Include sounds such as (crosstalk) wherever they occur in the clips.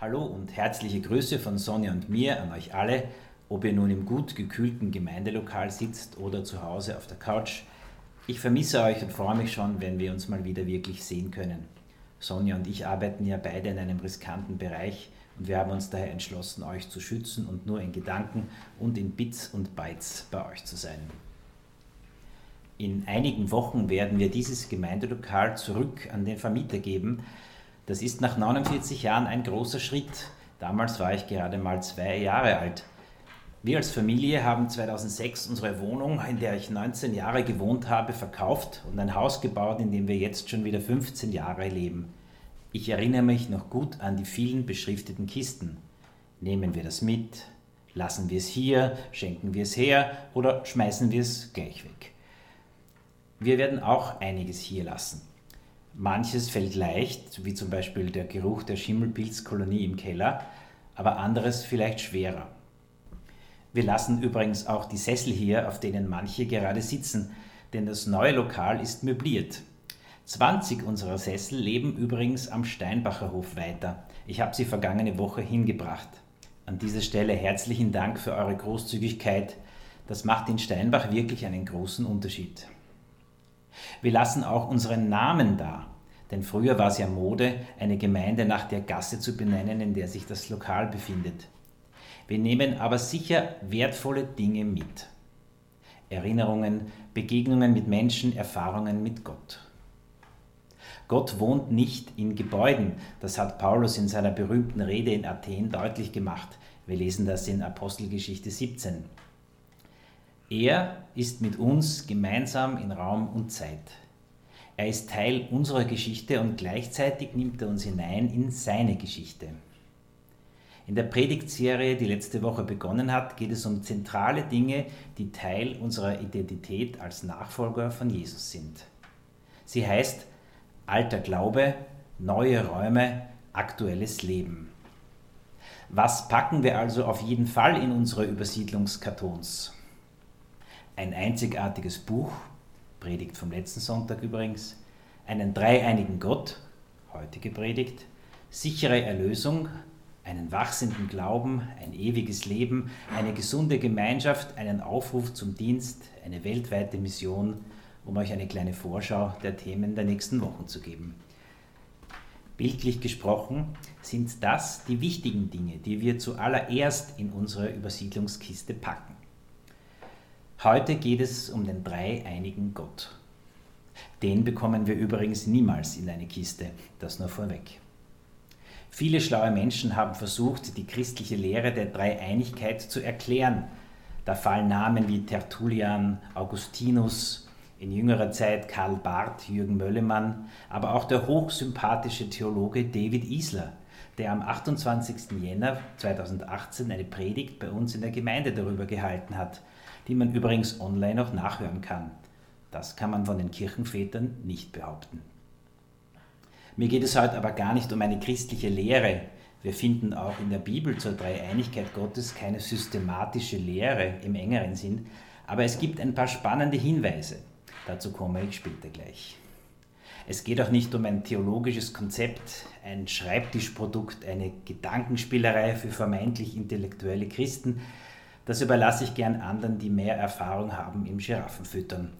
Hallo und herzliche Grüße von Sonja und mir an euch alle, ob ihr nun im gut gekühlten Gemeindelokal sitzt oder zu Hause auf der Couch. Ich vermisse euch und freue mich schon, wenn wir uns mal wieder wirklich sehen können. Sonja und ich arbeiten ja beide in einem riskanten Bereich und wir haben uns daher entschlossen, euch zu schützen und nur in Gedanken und in Bits und Bytes bei euch zu sein. In einigen Wochen werden wir dieses Gemeindelokal zurück an den Vermieter geben, das ist nach 49 Jahren ein großer Schritt. Damals war ich gerade mal zwei Jahre alt. Wir als Familie haben 2006 unsere Wohnung, in der ich 19 Jahre gewohnt habe, verkauft und ein Haus gebaut, in dem wir jetzt schon wieder 15 Jahre leben. Ich erinnere mich noch gut an die vielen beschrifteten Kisten. Nehmen wir das mit? Lassen wir es hier? Schenken wir es her? Oder schmeißen wir es gleich weg? Wir werden auch einiges hier lassen. Manches fällt leicht, wie zum Beispiel der Geruch der Schimmelpilzkolonie im Keller, aber anderes vielleicht schwerer. Wir lassen übrigens auch die Sessel hier, auf denen manche gerade sitzen, denn das neue Lokal ist möbliert. 20 unserer Sessel leben übrigens am Steinbacher Hof weiter. Ich habe sie vergangene Woche hingebracht. An dieser Stelle herzlichen Dank für eure Großzügigkeit. Das macht in Steinbach wirklich einen großen Unterschied. Wir lassen auch unseren Namen da, denn früher war es ja Mode, eine Gemeinde nach der Gasse zu benennen, in der sich das Lokal befindet. Wir nehmen aber sicher wertvolle Dinge mit. Erinnerungen, Begegnungen mit Menschen, Erfahrungen mit Gott. Gott wohnt nicht in Gebäuden, das hat Paulus in seiner berühmten Rede in Athen deutlich gemacht. Wir lesen das in Apostelgeschichte 17. Er ist mit uns gemeinsam in Raum und Zeit. Er ist Teil unserer Geschichte und gleichzeitig nimmt er uns hinein in seine Geschichte. In der Predigtserie, die letzte Woche begonnen hat, geht es um zentrale Dinge, die Teil unserer Identität als Nachfolger von Jesus sind. Sie heißt alter Glaube, neue Räume, aktuelles Leben. Was packen wir also auf jeden Fall in unsere Übersiedlungskartons? Ein einzigartiges Buch, Predigt vom letzten Sonntag übrigens, einen dreieinigen Gott, heutige Predigt, sichere Erlösung, einen wachsenden Glauben, ein ewiges Leben, eine gesunde Gemeinschaft, einen Aufruf zum Dienst, eine weltweite Mission, um euch eine kleine Vorschau der Themen der nächsten Wochen zu geben. Bildlich gesprochen sind das die wichtigen Dinge, die wir zuallererst in unsere Übersiedlungskiste packen. Heute geht es um den dreieinigen Gott. Den bekommen wir übrigens niemals in eine Kiste, das nur vorweg. Viele schlaue Menschen haben versucht, die christliche Lehre der Dreieinigkeit zu erklären. Da fallen Namen wie Tertullian, Augustinus, in jüngerer Zeit Karl Barth, Jürgen Möllemann, aber auch der hochsympathische Theologe David Isler, der am 28. Jänner 2018 eine Predigt bei uns in der Gemeinde darüber gehalten hat – die man übrigens online auch nachhören kann. Das kann man von den Kirchenvätern nicht behaupten. Mir geht es heute aber gar nicht um eine christliche Lehre. Wir finden auch in der Bibel zur Dreieinigkeit Gottes keine systematische Lehre im engeren Sinn, aber es gibt ein paar spannende Hinweise. Dazu komme ich später gleich. Es geht auch nicht um ein theologisches Konzept, ein Schreibtischprodukt, eine Gedankenspielerei für vermeintlich intellektuelle Christen, das überlasse ich gern anderen, die mehr Erfahrung haben im Giraffenfüttern.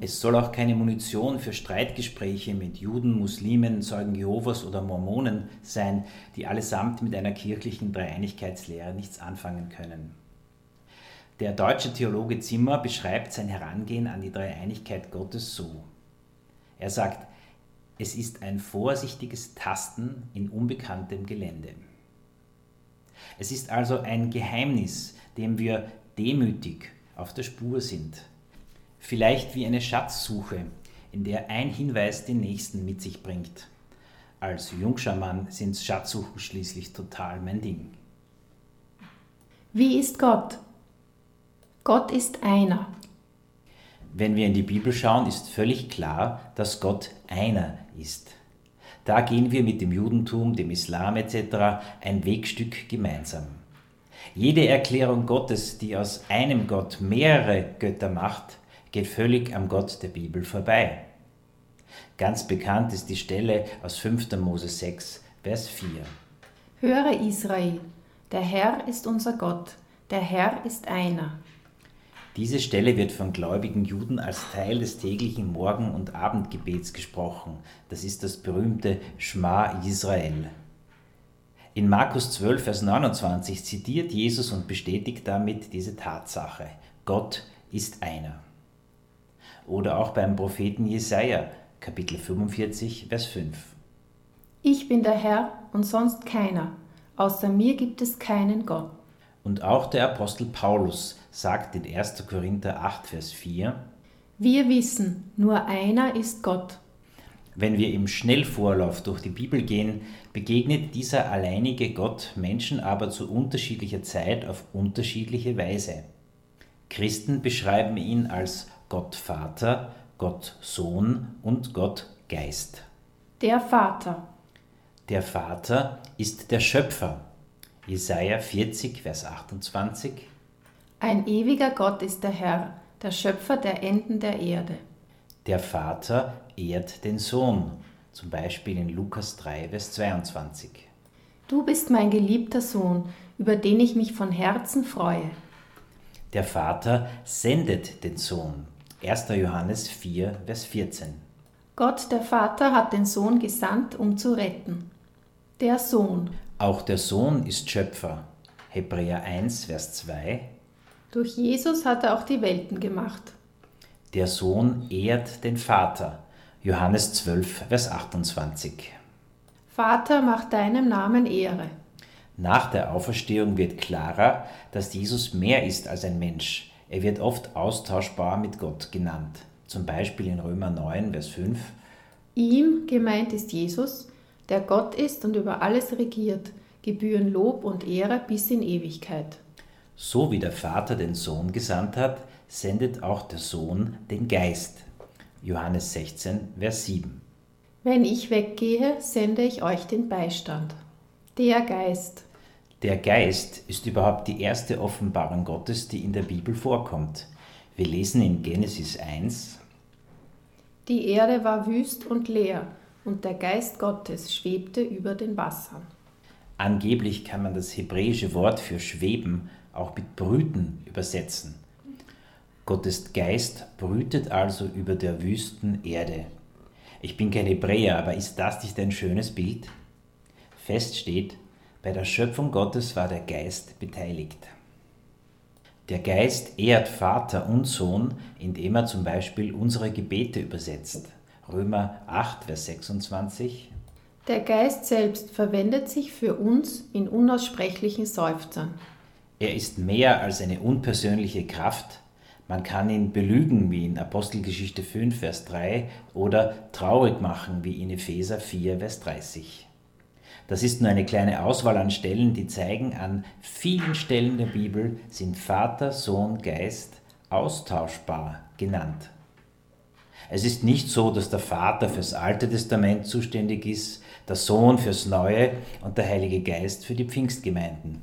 Es soll auch keine Munition für Streitgespräche mit Juden, Muslimen, Zeugen Jehovas oder Mormonen sein, die allesamt mit einer kirchlichen Dreieinigkeitslehre nichts anfangen können. Der deutsche Theologe Zimmer beschreibt sein Herangehen an die Dreieinigkeit Gottes so. Er sagt, es ist ein vorsichtiges Tasten in unbekanntem Gelände. Es ist also ein Geheimnis, dem wir demütig auf der Spur sind. Vielleicht wie eine Schatzsuche, in der ein Hinweis den nächsten mit sich bringt. Als Jungschamann sind Schatzsuchen schließlich total mein Ding. Wie ist Gott? Gott ist einer. Wenn wir in die Bibel schauen, ist völlig klar, dass Gott einer ist. Da gehen wir mit dem Judentum, dem Islam etc. ein Wegstück gemeinsam. Jede Erklärung Gottes, die aus einem Gott mehrere Götter macht, geht völlig am Gott der Bibel vorbei. Ganz bekannt ist die Stelle aus 5. Mose 6, Vers 4. Höre Israel, der Herr ist unser Gott, der Herr ist einer. Diese Stelle wird von gläubigen Juden als Teil des täglichen Morgen- und Abendgebets gesprochen. Das ist das berühmte Schma Israel. In Markus 12, Vers 29 zitiert Jesus und bestätigt damit diese Tatsache. Gott ist einer. Oder auch beim Propheten Jesaja, Kapitel 45, Vers 5. Ich bin der Herr und sonst keiner. Außer mir gibt es keinen Gott. Und auch der Apostel Paulus sagt in 1. Korinther 8, Vers 4, Wir wissen, nur einer ist Gott. Wenn wir im Schnellvorlauf durch die Bibel gehen, begegnet dieser alleinige Gott Menschen aber zu unterschiedlicher Zeit auf unterschiedliche Weise. Christen beschreiben ihn als Gott Vater, Gott Sohn und Gott Geist. Der Vater. Der Vater ist der Schöpfer. Jesaja 40, Vers 28. Ein ewiger Gott ist der Herr, der Schöpfer der Enden der Erde. Der Vater ehrt den Sohn, zum Beispiel in Lukas 3, Vers 22. Du bist mein geliebter Sohn, über den ich mich von Herzen freue. Der Vater sendet den Sohn. 1. Johannes 4, Vers 14. Gott, der Vater, hat den Sohn gesandt, um zu retten. Der Sohn. Auch der Sohn ist Schöpfer. Hebräer 1, Vers 2. Durch Jesus hat er auch die Welten gemacht. Der Sohn ehrt den Vater. Johannes 12, Vers 28. Vater, mach deinem Namen Ehre. Nach der Auferstehung wird klarer, dass Jesus mehr ist als ein Mensch. Er wird oft austauschbar mit Gott genannt. Zum Beispiel in Römer 9, Vers 5. Ihm, gemeint ist Jesus, der Gott ist und über alles regiert, gebühren Lob und Ehre bis in Ewigkeit. So wie der Vater den Sohn gesandt hat, sendet auch der Sohn den Geist. Johannes 16, Vers 7. Wenn ich weggehe, sende ich euch den Beistand. Der Geist. Der Geist ist überhaupt die erste Offenbarung Gottes, die in der Bibel vorkommt. Wir lesen in Genesis 1. Die Erde war wüst und leer, und der Geist Gottes schwebte über den Wassern. Angeblich kann man das hebräische Wort für schweben auch mit brüten übersetzen. Gottes Geist brütet also über der wüsten Erde. Ich bin kein Hebräer, aber ist das nicht ein schönes Bild? Fest steht, bei der Schöpfung Gottes war der Geist beteiligt. Der Geist ehrt Vater und Sohn, indem er zum Beispiel unsere Gebete übersetzt. Römer 8, Vers 26. Der Geist selbst verwendet sich für uns in unaussprechlichen Seufzern. Er ist mehr als eine unpersönliche Kraft. Man kann ihn belügen, wie in Apostelgeschichte 5, Vers 3, oder traurig machen, wie in Epheser 4, Vers 30. Das ist nur eine kleine Auswahl an Stellen, die zeigen, an vielen Stellen der Bibel sind Vater, Sohn, Geist austauschbar genannt. Es ist nicht so, dass der Vater fürs Alte Testament zuständig ist, der Sohn fürs Neue und der Heilige Geist für die Pfingstgemeinden.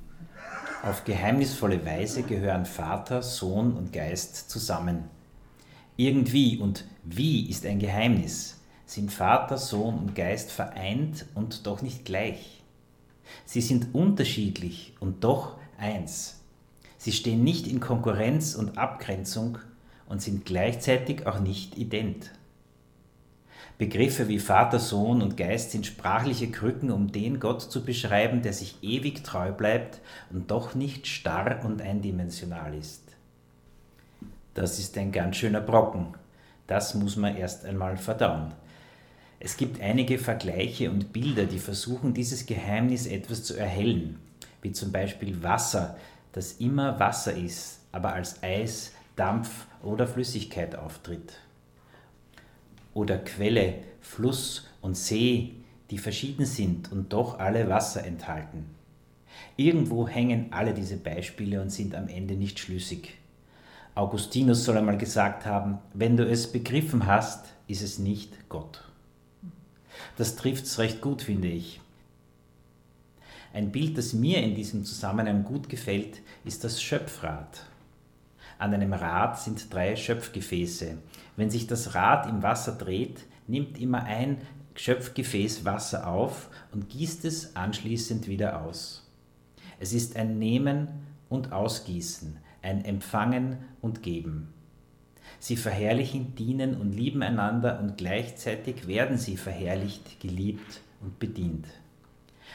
Auf geheimnisvolle Weise gehören Vater, Sohn und Geist zusammen. Irgendwie und wie ist ein Geheimnis, sind Vater, Sohn und Geist vereint und doch nicht gleich. Sie sind unterschiedlich und doch eins. Sie stehen nicht in Konkurrenz und Abgrenzung und sind gleichzeitig auch nicht ident. Begriffe wie Vater, Sohn und Geist sind sprachliche Krücken, um den Gott zu beschreiben, der sich ewig treu bleibt und doch nicht starr und eindimensional ist. Das ist ein ganz schöner Brocken. Das muss man erst einmal verdauen. Es gibt einige Vergleiche und Bilder, die versuchen, dieses Geheimnis etwas zu erhellen, wie zum Beispiel Wasser, das immer Wasser ist, aber als Eis, Dampf oder Flüssigkeit auftritt oder Quelle, Fluss und See, die verschieden sind und doch alle Wasser enthalten. Irgendwo hängen alle diese Beispiele und sind am Ende nicht schlüssig. Augustinus soll einmal gesagt haben, wenn du es begriffen hast, ist es nicht Gott. Das trifft es recht gut, finde ich. Ein Bild, das mir in diesem Zusammenhang gut gefällt, ist das Schöpfrad. An einem Rad sind drei Schöpfgefäße. Wenn sich das Rad im Wasser dreht, nimmt immer ein Schöpfgefäß Wasser auf und gießt es anschließend wieder aus. Es ist ein Nehmen und Ausgießen, ein Empfangen und Geben. Sie verherrlichen, dienen und lieben einander und gleichzeitig werden sie verherrlicht, geliebt und bedient.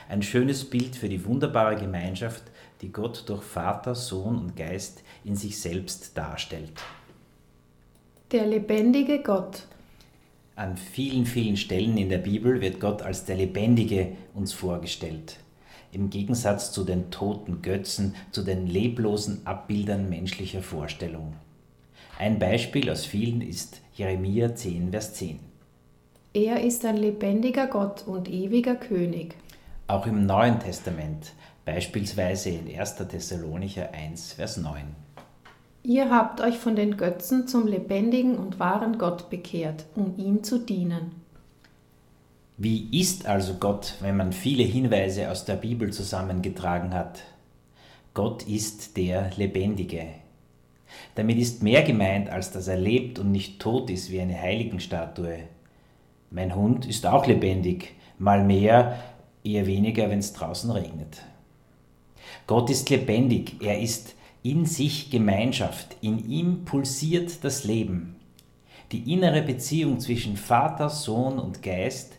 Ein schönes Bild für die wunderbare Gemeinschaft, die Gott durch Vater, Sohn und Geist in sich selbst darstellt. Der lebendige Gott. An vielen, vielen Stellen in der Bibel wird Gott als der Lebendige uns vorgestellt. Im Gegensatz zu den toten Götzen, zu den leblosen Abbildern menschlicher Vorstellung. Ein Beispiel aus vielen ist Jeremia 10, Vers 10. Er ist ein lebendiger Gott und ewiger König. Auch im Neuen Testament, beispielsweise in 1. Thessalonicher 1, Vers 9. Ihr habt euch von den Götzen zum lebendigen und wahren Gott bekehrt, um ihm zu dienen. Wie ist also Gott, wenn man viele Hinweise aus der Bibel zusammengetragen hat? Gott ist der Lebendige. Damit ist mehr gemeint, als dass er lebt und nicht tot ist wie eine Heiligenstatue. Mein Hund ist auch lebendig, mal mehr, eher weniger, wenn es draußen regnet. Gott ist lebendig, er ist in sich Gemeinschaft, in ihm pulsiert das Leben. Die innere Beziehung zwischen Vater, Sohn und Geist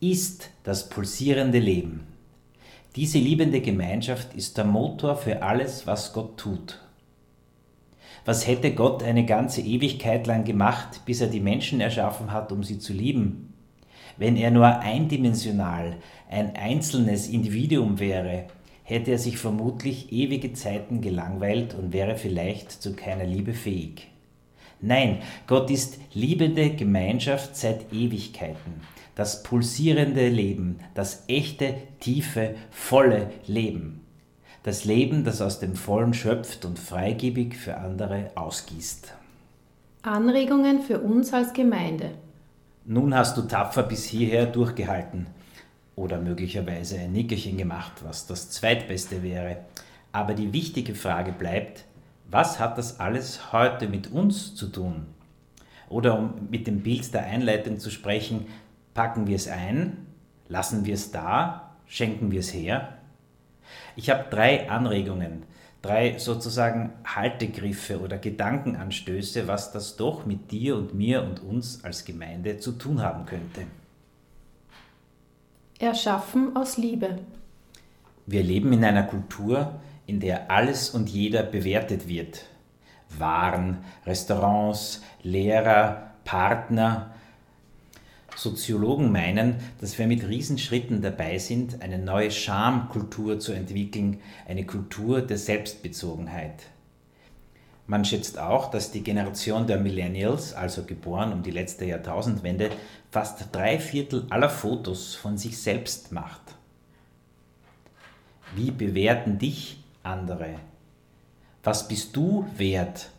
ist das pulsierende Leben. Diese liebende Gemeinschaft ist der Motor für alles, was Gott tut. Was hätte Gott eine ganze Ewigkeit lang gemacht, bis er die Menschen erschaffen hat, um sie zu lieben? Wenn er nur eindimensional, ein einzelnes Individuum wäre, hätte er sich vermutlich ewige Zeiten gelangweilt und wäre vielleicht zu keiner Liebe fähig. Nein, Gott ist liebende Gemeinschaft seit Ewigkeiten, das pulsierende Leben, das echte, tiefe, volle Leben. Das Leben, das aus dem Vollen schöpft und freigebig für andere ausgießt. Anregungen für uns als Gemeinde. Nun hast du tapfer bis hierher durchgehalten oder möglicherweise ein Nickerchen gemacht, was das zweitbeste wäre. Aber die wichtige Frage bleibt, was hat das alles heute mit uns zu tun? Oder um mit dem Bild der Einleitung zu sprechen, packen wir es ein, lassen wir es da, schenken wir es her? Ich habe drei Anregungen, drei sozusagen Haltegriffe oder Gedankenanstöße, was das doch mit dir und mir und uns als Gemeinde zu tun haben könnte. Erschaffen aus Liebe. Wir leben in einer Kultur, in der alles und jeder bewertet wird. Waren, Restaurants, Lehrer, Partner, Soziologen meinen, dass wir mit Riesenschritten dabei sind, eine neue Schamkultur zu entwickeln, eine Kultur der Selbstbezogenheit. Man schätzt auch, dass die Generation der Millennials, also geboren um die letzte Jahrtausendwende, fast drei Viertel aller Fotos von sich selbst macht. Wie bewerten dich andere? Was bist du wert?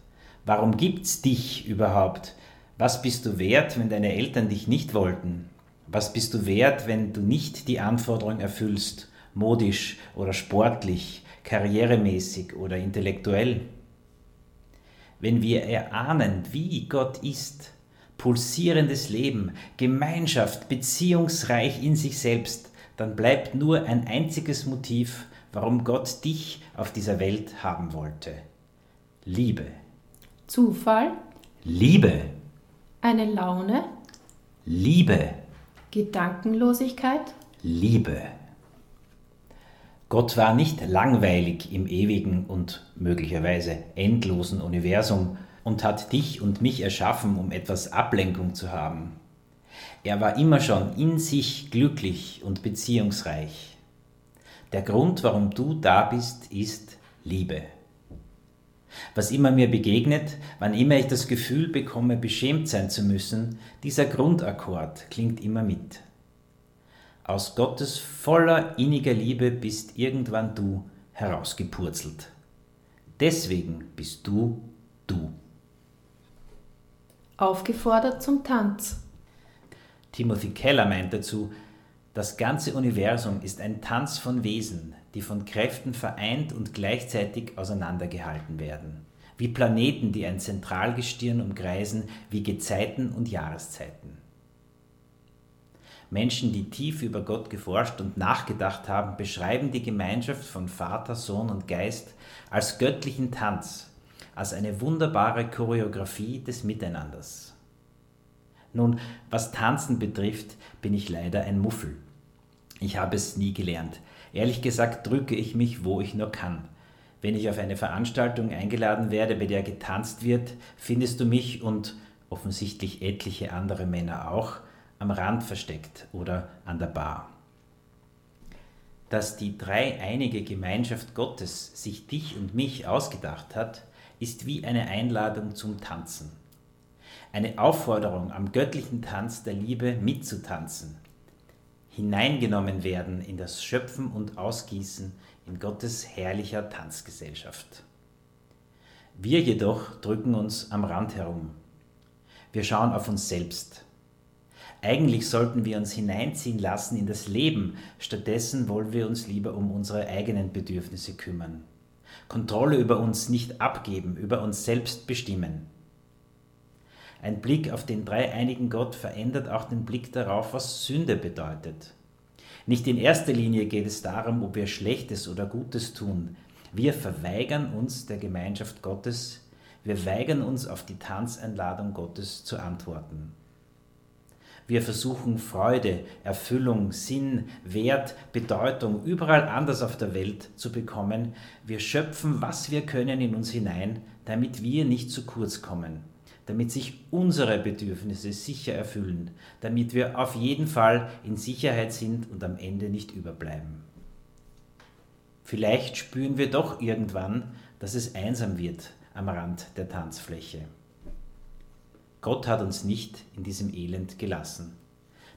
Warum gibt's dich überhaupt? Was bist du wert, wenn deine Eltern dich nicht wollten? Was bist du wert, wenn du nicht die Anforderungen erfüllst, modisch oder sportlich, karrieremäßig oder intellektuell? Wenn wir erahnen, wie Gott ist, pulsierendes Leben, Gemeinschaft, beziehungsreich in sich selbst, dann bleibt nur ein einziges Motiv, warum Gott dich auf dieser Welt haben wollte. Liebe. Zufall. Liebe. Eine Laune. Liebe. Gedankenlosigkeit. Liebe. Gott war nicht langweilig im ewigen und möglicherweise endlosen Universum und hat dich und mich erschaffen, um etwas Ablenkung zu haben. Er war immer schon in sich glücklich und beziehungsreich. Der Grund, warum du da bist, ist Liebe. Was immer mir begegnet, wann immer ich das Gefühl bekomme, beschämt sein zu müssen, dieser Grundakkord klingt immer mit. Aus Gottes voller inniger Liebe bist irgendwann du herausgepurzelt. Deswegen bist du du. Aufgefordert zum Tanz. Timothy Keller meint dazu, das ganze Universum ist ein Tanz von Wesen, die von Kräften vereint und gleichzeitig auseinandergehalten werden, wie Planeten, die ein Zentralgestirn umkreisen, wie Gezeiten und Jahreszeiten. Menschen, die tief über Gott geforscht und nachgedacht haben, beschreiben die Gemeinschaft von Vater, Sohn und Geist als göttlichen Tanz, als eine wunderbare Choreografie des Miteinanders. Nun, was Tanzen betrifft, bin ich leider ein Muffel. Ich habe es nie gelernt. Ehrlich gesagt drücke ich mich, wo ich nur kann. Wenn ich auf eine Veranstaltung eingeladen werde, bei der getanzt wird, findest du mich und offensichtlich etliche andere Männer auch am Rand versteckt oder an der Bar. Dass die dreieinige Gemeinschaft Gottes sich dich und mich ausgedacht hat, ist wie eine Einladung zum Tanzen. Eine Aufforderung, am göttlichen Tanz der Liebe mitzutanzen, hineingenommen werden in das Schöpfen und Ausgießen in Gottes herrlicher Tanzgesellschaft. Wir jedoch drücken uns am Rand herum. Wir schauen auf uns selbst, eigentlich sollten wir uns hineinziehen lassen in das Leben, stattdessen wollen wir uns lieber um unsere eigenen Bedürfnisse kümmern. Kontrolle über uns nicht abgeben, über uns selbst bestimmen. Ein Blick auf den dreieinigen Gott verändert auch den Blick darauf, was Sünde bedeutet. Nicht in erster Linie geht es darum, ob wir Schlechtes oder Gutes tun. Wir verweigern uns der Gemeinschaft Gottes, wir weigern uns auf die Tanzeinladung Gottes zu antworten. Wir versuchen Freude, Erfüllung, Sinn, Wert, Bedeutung überall anders auf der Welt zu bekommen. Wir schöpfen, was wir können, in uns hinein, damit wir nicht zu kurz kommen, damit sich unsere Bedürfnisse sicher erfüllen, damit wir auf jeden Fall in Sicherheit sind und am Ende nicht überbleiben. Vielleicht spüren wir doch irgendwann, dass es einsam wird am Rand der Tanzfläche. Gott hat uns nicht in diesem Elend gelassen.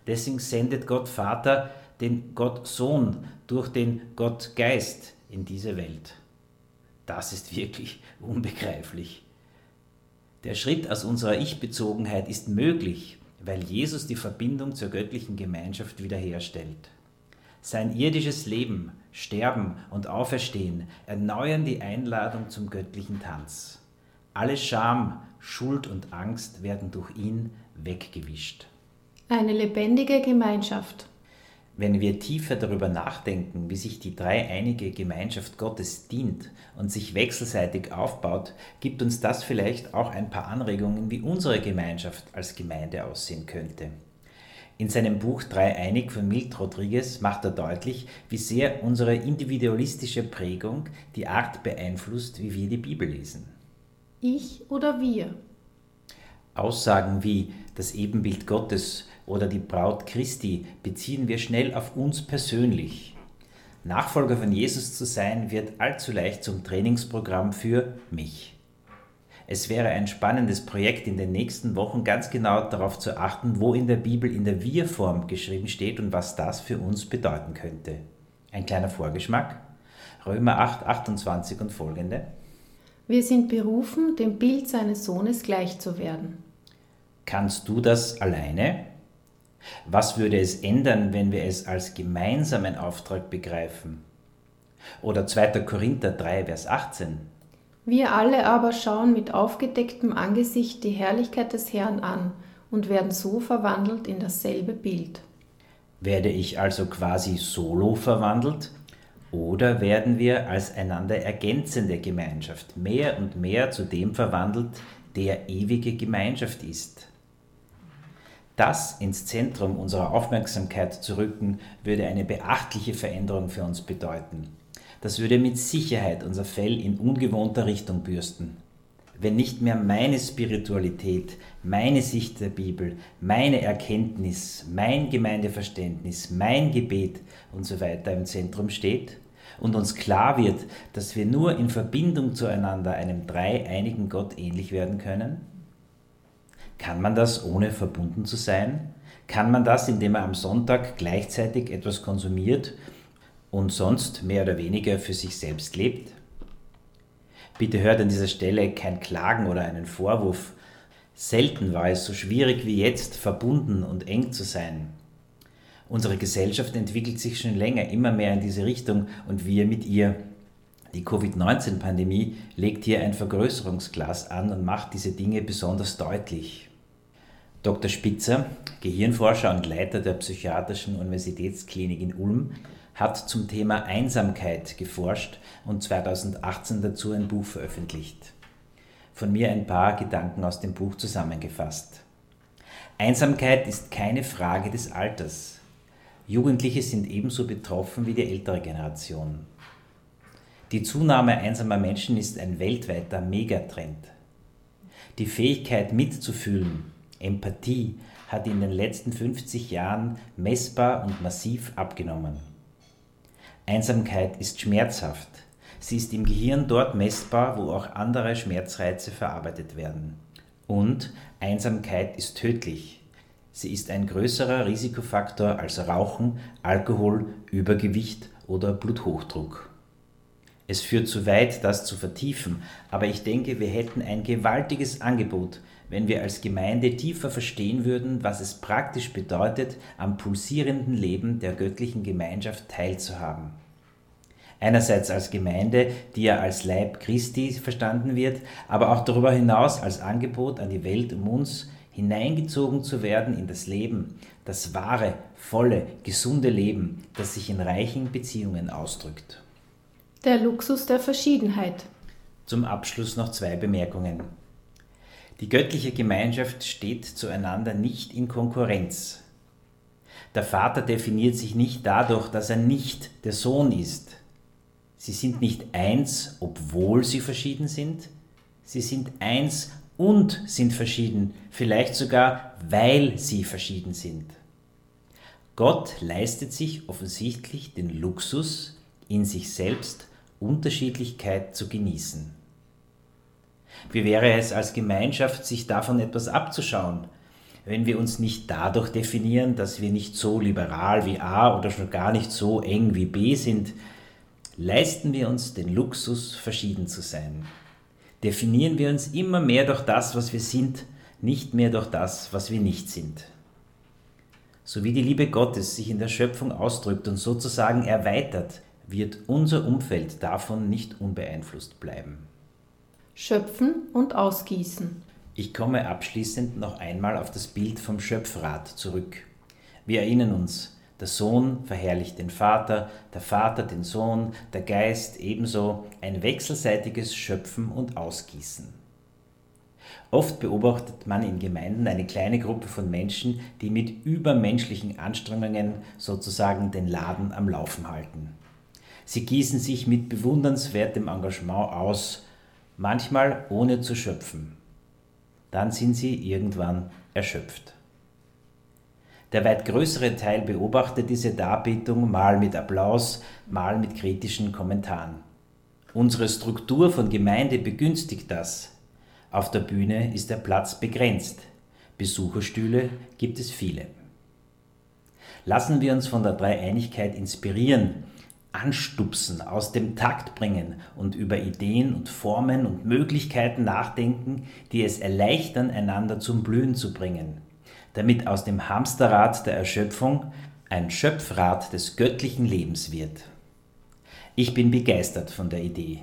Deswegen sendet Gott Vater den Gott Sohn durch den Gott Geist in diese Welt. Das ist wirklich (laughs) unbegreiflich. Der Schritt aus unserer Ich-Bezogenheit ist möglich, weil Jesus die Verbindung zur göttlichen Gemeinschaft wiederherstellt. Sein irdisches Leben, Sterben und Auferstehen erneuern die Einladung zum göttlichen Tanz. Alle Scham, Schuld und Angst werden durch ihn weggewischt. Eine lebendige Gemeinschaft. Wenn wir tiefer darüber nachdenken, wie sich die dreieinige Gemeinschaft Gottes dient und sich wechselseitig aufbaut, gibt uns das vielleicht auch ein paar Anregungen, wie unsere Gemeinschaft als Gemeinde aussehen könnte. In seinem Buch Dreieinig von Milt Rodriguez macht er deutlich, wie sehr unsere individualistische Prägung die Art beeinflusst, wie wir die Bibel lesen. Ich oder wir? Aussagen wie das Ebenbild Gottes oder die Braut Christi beziehen wir schnell auf uns persönlich. Nachfolger von Jesus zu sein wird allzu leicht zum Trainingsprogramm für mich. Es wäre ein spannendes Projekt in den nächsten Wochen ganz genau darauf zu achten, wo in der Bibel in der Wir-Form geschrieben steht und was das für uns bedeuten könnte. Ein kleiner Vorgeschmack. Römer 8, 28 und folgende. Wir sind berufen, dem Bild seines Sohnes gleich zu werden. Kannst du das alleine? Was würde es ändern, wenn wir es als gemeinsamen Auftrag begreifen? Oder 2. Korinther 3, Vers 18. Wir alle aber schauen mit aufgedecktem Angesicht die Herrlichkeit des Herrn an und werden so verwandelt in dasselbe Bild. Werde ich also quasi solo verwandelt oder werden wir als einander ergänzende Gemeinschaft mehr und mehr zu dem verwandelt, der ewige Gemeinschaft ist? Das ins Zentrum unserer Aufmerksamkeit zu rücken, würde eine beachtliche Veränderung für uns bedeuten. Das würde mit Sicherheit unser Fell in ungewohnter Richtung bürsten. Wenn nicht mehr meine Spiritualität, meine Sicht der Bibel, meine Erkenntnis, mein Gemeindeverständnis, mein Gebet und so im Zentrum steht, und uns klar wird, dass wir nur in Verbindung zueinander einem dreieinigen Gott ähnlich werden können? Kann man das ohne verbunden zu sein? Kann man das, indem er am Sonntag gleichzeitig etwas konsumiert und sonst mehr oder weniger für sich selbst lebt? Bitte hört an dieser Stelle kein Klagen oder einen Vorwurf. Selten war es so schwierig wie jetzt, verbunden und eng zu sein. Unsere Gesellschaft entwickelt sich schon länger immer mehr in diese Richtung und wir mit ihr. Die Covid-19-Pandemie legt hier ein Vergrößerungsglas an und macht diese Dinge besonders deutlich. Dr. Spitzer, Gehirnforscher und Leiter der Psychiatrischen Universitätsklinik in Ulm, hat zum Thema Einsamkeit geforscht und 2018 dazu ein Buch veröffentlicht. Von mir ein paar Gedanken aus dem Buch zusammengefasst. Einsamkeit ist keine Frage des Alters. Jugendliche sind ebenso betroffen wie die ältere Generation. Die Zunahme einsamer Menschen ist ein weltweiter Megatrend. Die Fähigkeit mitzufühlen, Empathie hat in den letzten 50 Jahren messbar und massiv abgenommen. Einsamkeit ist schmerzhaft. Sie ist im Gehirn dort messbar, wo auch andere Schmerzreize verarbeitet werden. Und Einsamkeit ist tödlich. Sie ist ein größerer Risikofaktor als Rauchen, Alkohol, Übergewicht oder Bluthochdruck. Es führt zu weit, das zu vertiefen, aber ich denke, wir hätten ein gewaltiges Angebot, wenn wir als Gemeinde tiefer verstehen würden, was es praktisch bedeutet, am pulsierenden Leben der göttlichen Gemeinschaft teilzuhaben. Einerseits als Gemeinde, die ja als Leib Christi verstanden wird, aber auch darüber hinaus als Angebot an die Welt, um uns hineingezogen zu werden in das Leben, das wahre, volle, gesunde Leben, das sich in reichen Beziehungen ausdrückt. Der Luxus der Verschiedenheit. Zum Abschluss noch zwei Bemerkungen. Die göttliche Gemeinschaft steht zueinander nicht in Konkurrenz. Der Vater definiert sich nicht dadurch, dass er nicht der Sohn ist. Sie sind nicht eins, obwohl sie verschieden sind. Sie sind eins und sind verschieden, vielleicht sogar weil sie verschieden sind. Gott leistet sich offensichtlich den Luxus, in sich selbst Unterschiedlichkeit zu genießen. Wie wäre es als Gemeinschaft, sich davon etwas abzuschauen, wenn wir uns nicht dadurch definieren, dass wir nicht so liberal wie A oder schon gar nicht so eng wie B sind, leisten wir uns den Luxus, verschieden zu sein. Definieren wir uns immer mehr durch das, was wir sind, nicht mehr durch das, was wir nicht sind. So wie die Liebe Gottes sich in der Schöpfung ausdrückt und sozusagen erweitert, wird unser Umfeld davon nicht unbeeinflusst bleiben. Schöpfen und Ausgießen. Ich komme abschließend noch einmal auf das Bild vom Schöpfrad zurück. Wir erinnern uns, der Sohn verherrlicht den Vater, der Vater den Sohn, der Geist ebenso, ein wechselseitiges Schöpfen und Ausgießen. Oft beobachtet man in Gemeinden eine kleine Gruppe von Menschen, die mit übermenschlichen Anstrengungen sozusagen den Laden am Laufen halten. Sie gießen sich mit bewundernswertem Engagement aus, manchmal ohne zu schöpfen. Dann sind sie irgendwann erschöpft. Der weit größere Teil beobachtet diese Darbietung mal mit Applaus, mal mit kritischen Kommentaren. Unsere Struktur von Gemeinde begünstigt das. Auf der Bühne ist der Platz begrenzt. Besucherstühle gibt es viele. Lassen wir uns von der Dreieinigkeit inspirieren anstupsen, aus dem Takt bringen und über Ideen und Formen und Möglichkeiten nachdenken, die es erleichtern, einander zum Blühen zu bringen, damit aus dem Hamsterrad der Erschöpfung ein Schöpfrad des göttlichen Lebens wird. Ich bin begeistert von der Idee.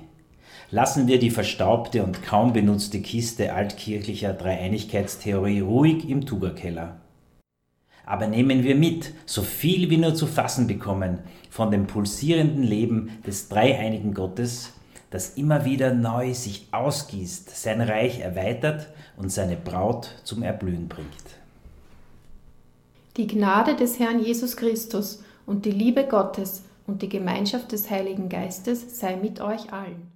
Lassen wir die verstaubte und kaum benutzte Kiste altkirchlicher Dreieinigkeitstheorie ruhig im Tugerkeller. Aber nehmen wir mit, so viel wir nur zu fassen bekommen, von dem pulsierenden Leben des dreieinigen Gottes, das immer wieder neu sich ausgießt, sein Reich erweitert und seine Braut zum Erblühen bringt. Die Gnade des Herrn Jesus Christus und die Liebe Gottes und die Gemeinschaft des Heiligen Geistes sei mit euch allen.